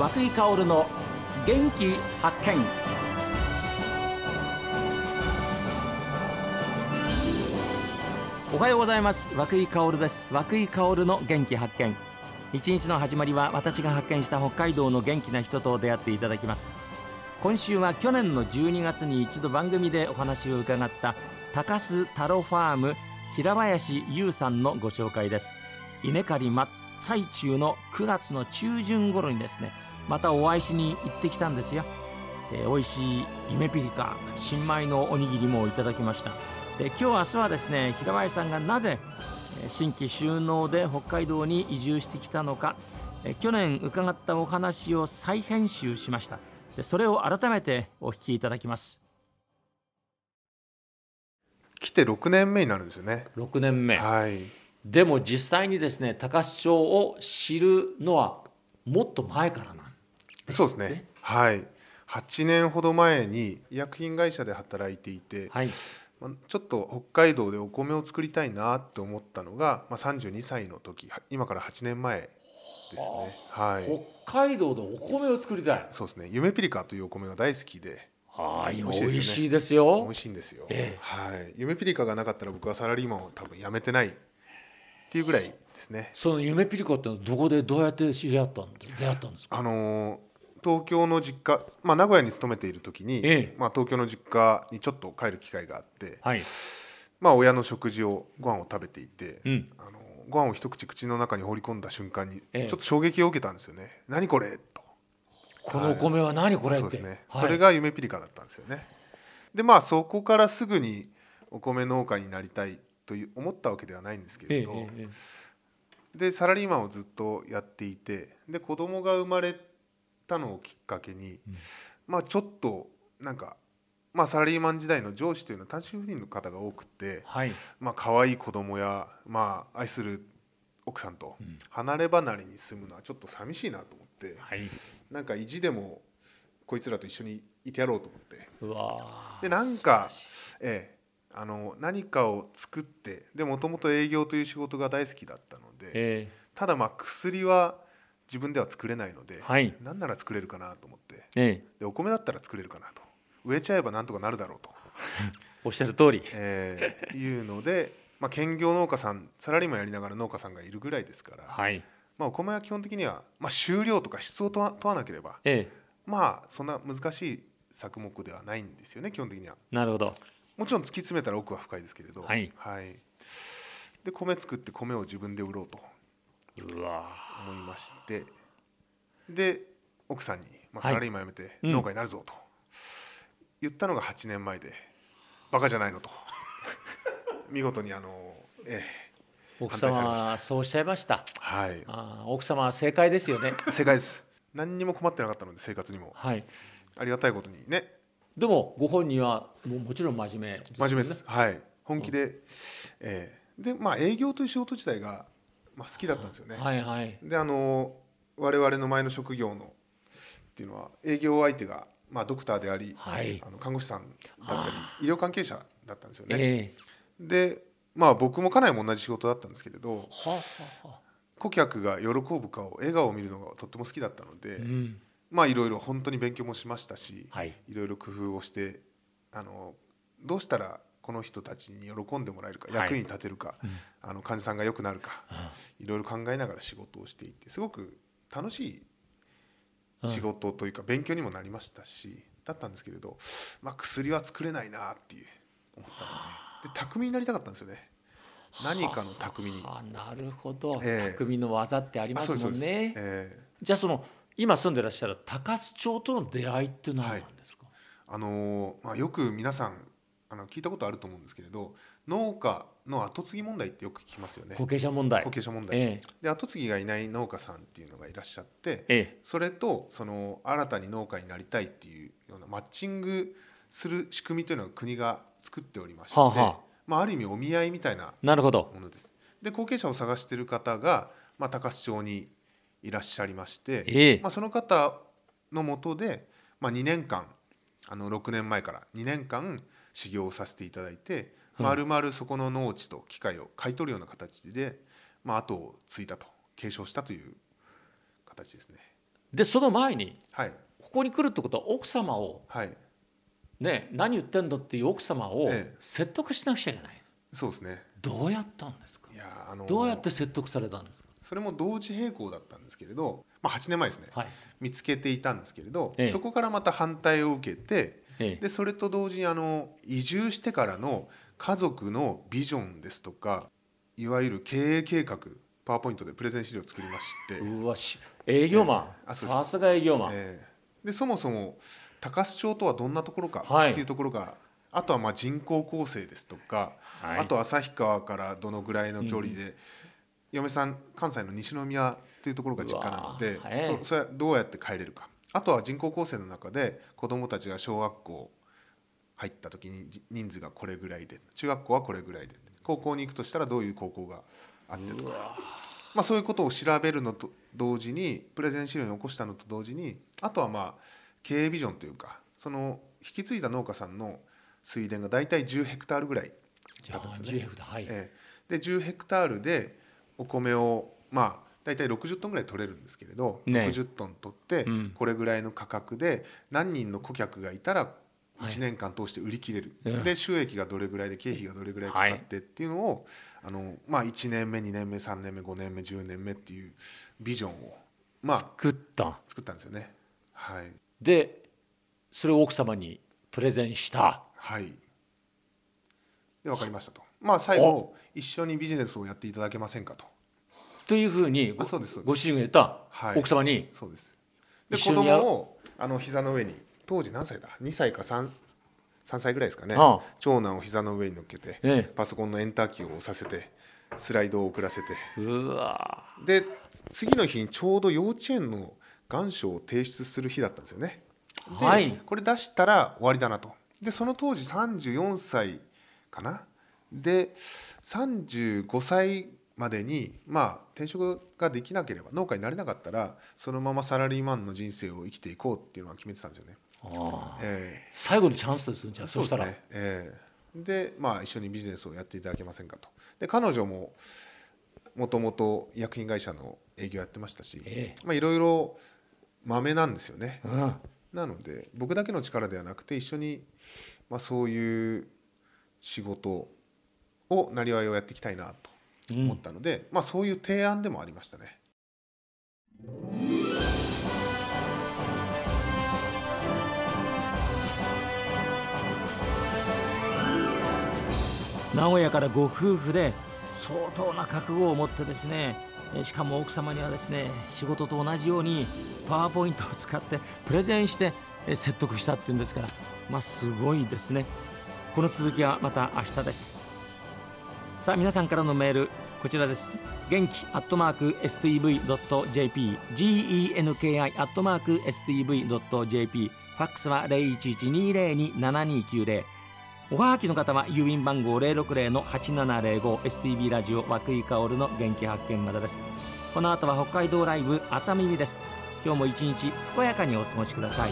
和井香の元気発見。おはようございます。和井香です。和井香の元気発見。一日の始まりは私が発見した北海道の元気な人と出会っていただきます。今週は去年の12月に一度番組でお話を伺った高須太郎ファーム平林優さんのご紹介です。稲刈り真っ最中の9月の中旬頃にですねまたお会いしに行ってきたんですよ、えー、美味しい夢ピリカ新米のおにぎりもいただきました。で今日明日はですね平林さんがなぜ新規収納で北海道に移住してきたのか去年伺ったお話を再編集しました。でそれを改めてお聞きいただきます。来て6年目になるんですよね。6年目。はい。でも実際にですね高須町を知るのはもっと前からなんです、ね、そうですね。はい。8年ほど前に医薬品会社で働いていて、はい、ちょっと北海道でお米を作りたいなと思ったのが、まあ、32歳の時今から8年前ですね、はい、北海道でお米を作りたい。そうですね。夢ピリカというお米が大好きで。はい、美味しいですよ。美味しいんですよ。ええ、はい、夢ピリカがなかったら僕はサラリーマンを多分辞めてないっていうぐらいですね。その夢ピリカってどこでどうやって知り合ったんです出会ったんですか？あの東京の実家、まあ名古屋に勤めている時に、ええ、まあ東京の実家にちょっと帰る機会があって、はい、まあ親の食事をご飯を食べていて、うん、あのご飯を一口口の中に放り込んだ瞬間にちょっと衝撃を受けたんですよね。え、何これと。このお米は何これって。そうですね。はい、それが夢ピリカだったんですよね。でまあそこからすぐにお米農家になりたいという思ったわけではないんですけれど、ええ、でサラリーマンをずっとやっていてで子供が生まれたのをきっかけに、うん、まあちょっとなんか、まあ、サラリーマン時代の上司というのは単身赴任の方が多くて、はい、まあ可愛い子供やまあ愛する奥さんと離れ離れに住むのはちょっと寂しいなと思って、はい、なんか意地でもこいつらと一緒にいてやろうと思って。でなんか、ええ、あの何かを作ってでもともと営業という仕事が大好きだったので、えー、ただまあ薬は自分では作れないので、はい、何なら作れるかなと思って、えー、でお米だったら作れるかなと。植えちゃえばなんとかなるだろうと。おっしゃる通り、えー、いうので、まあ、兼業農家さんサラリーマンやりながら農家さんがいるぐらいですから、はい、まあ、お米は基本的には、まあ、収量とか質を問わなければ、えー、まあそんな難しい作目ではないんですよね基本的には。なるほど。もちろん突き詰めたら奥は深いですけれど、はい、はい、で米作って米を自分で売ろうと思いまして。で奥さんに、まあ、サラリーマン辞めて農家になるぞと。言ったのが8年前でバカじゃないのと。見事にあの、ええ、奥様はそうおっしゃいました。はい。あ奥様は正解ですよね。正解です。何にも困ってなかったので生活にも。はい。ありがたいことにね。でもご本人はももちろん真面目、ね、真面目です。はい。本気で、うん、えー、でまあ営業という仕事自体が、まあ、好きだったんですよね、はいはい、であの我々の前の職業のっていうのは営業相手が、まあ、ドクターであり、はい、あの看護師さんだったり医療関係者だったんですよね、えー、でまあ僕も家内も同じ仕事だったんですけれど、顧客が喜ぶ顔笑顔を見るのがとっても好きだったので、うん。まあいろいろ本当に勉強もしましたし、はい、いろいろ工夫をしてあのどうしたらこの人たちに喜んでもらえるか、役に立てるか、あの患者さんが良くなるか、いろいろ考えながら仕事をしていてすごく楽しい仕事というか勉強にもなりましたしだったんですけれど、まあ、薬は作れないなっていう思ったので。で匠になりたかったんですよね。何かの匠に。あなるほど、えー、匠の技ってありますもんね。えー、じゃあその今住んでらっしゃる高須町との出会いって何なんですか、はい、あのまあ、よく皆さんあの聞いたことあると思うんですけれど農家の後継ぎ問題ってよく聞きますよね。後継者問題。後継者問題、ええ、で後継ぎがいない農家さんっていうのがいらっしゃって、ええ、それとその新たに農家になりたいっていうようなマッチングする仕組みというのは国が作っておりまして、はあはあ、まあ、ある意味お見合いみたいなものです。で後継者を探している方が、まあ、高須町にいらっしゃいまして、えー、まあ、その方のもとで、まあ、2年間あの6年前から2年間修行をさせていただいて、まるまるそこの農地と機械を買い取るような形で、まあ、後を継いだと継承したという形ですね。でその前に、はい、ここに来るってことは奥様を、はい、ね、何言ってんだっていう奥様を説得しなくちゃいけない、ええ、そうですね。どうやったんですか？いや、あのー、どうやって説得されたんですか？それも同時並行だったんですけれど、まあ、8年前ですね、はい、見つけていたんですけれど、ええ、そこからまた反対を受けて、え、でそれと同時にあの移住してからの家族のビジョンですとかいわゆる経営計画パワーポイントでプレゼン資料を作りまして。うわし営業マン、さすが営業マン、えー、でそもそも高須町とはどんなところかっていうところが、はい、あとはまあ人口構成ですとか、はい、あと旭川からどのぐらいの距離で、うん、嫁さん関西の西宮というところが実家なので、そそれはどうやって帰れるかあとは人口構成の中で子どもたちが小学校入った時に人数がこれぐらいで中学校はこれぐらいで高校に行くとしたらどういう高校があってとか、まあ、そういうことを調べるのと同時にプレゼン資料に起こしたのと同時にあとはまあ経営ビジョンというかその引き継いだ農家さんの水田が大体10ヘクタールぐらいだったんですよね。はい。えー、で10ヘクタールでお米をまあ大体60トンぐらい取れるんですけれど、ね、60トン取ってこれぐらいの価格で何人の顧客がいたら1年間通して売り切れる、はい、で収益がどれぐらいで経費がどれぐらいかかってっていうのを、あのまあ、1年目2年目3年目5年目10年目っていうビジョンを、まあ、作った。作ったんですよね。はい、でそれを奥様にプレゼンした。はい。で分かりましたと。まあ最後一緒にビジネスをやっていただけませんかとというふうにごご主人が言った、はい、奥様に。そうです。で子供をあの膝の上に当時何歳だ？2歳か 3, 3歳ぐらいですかね、長男を膝の上に乗っけて、ええ、パソコンのエンターキーを押させてスライドを送らせて。で次の日にちょうど幼稚園の願書を提出する日だったんですよね。はい、これ出したら終わりだなと。でその当時34歳かな？で35歳までにまあ転職ができなければ農家になれなかったらそのままサラリーマンの人生を生きていこうっていうのは決めてたんですよね。あえー、最後のチャンスですじゃあそうしたら。ねえー、でまあ一緒にビジネスをやっていただけませんかと。で彼女ももともと薬品会社の営業やってましたし、えー、まあいろいろ豆なんですよね。うんなので僕だけの力ではなくて一緒に、まあ、そういう仕事をなりわいをやっていきたいなと思ったので、うん、まあ、そういう提案でもありましたね。名古屋からご夫婦で相当な覚悟を持ってですねしかも奥様にはですね仕事と同じようにパワーポイントを使ってプレゼンして説得したっていうんですからまあすごいですね。この続きはまた明日ですさあ皆さんからのメールこちらです。元気アットマーク STV.jp genki アットマーク STV.jp ファックスは0112027290おはがきの方は郵便番号060-8705 STB ラジオ和久井薫の元気発見までです。この後は北海道ライブ朝耳です。今日も一日健やかにお過ごしください。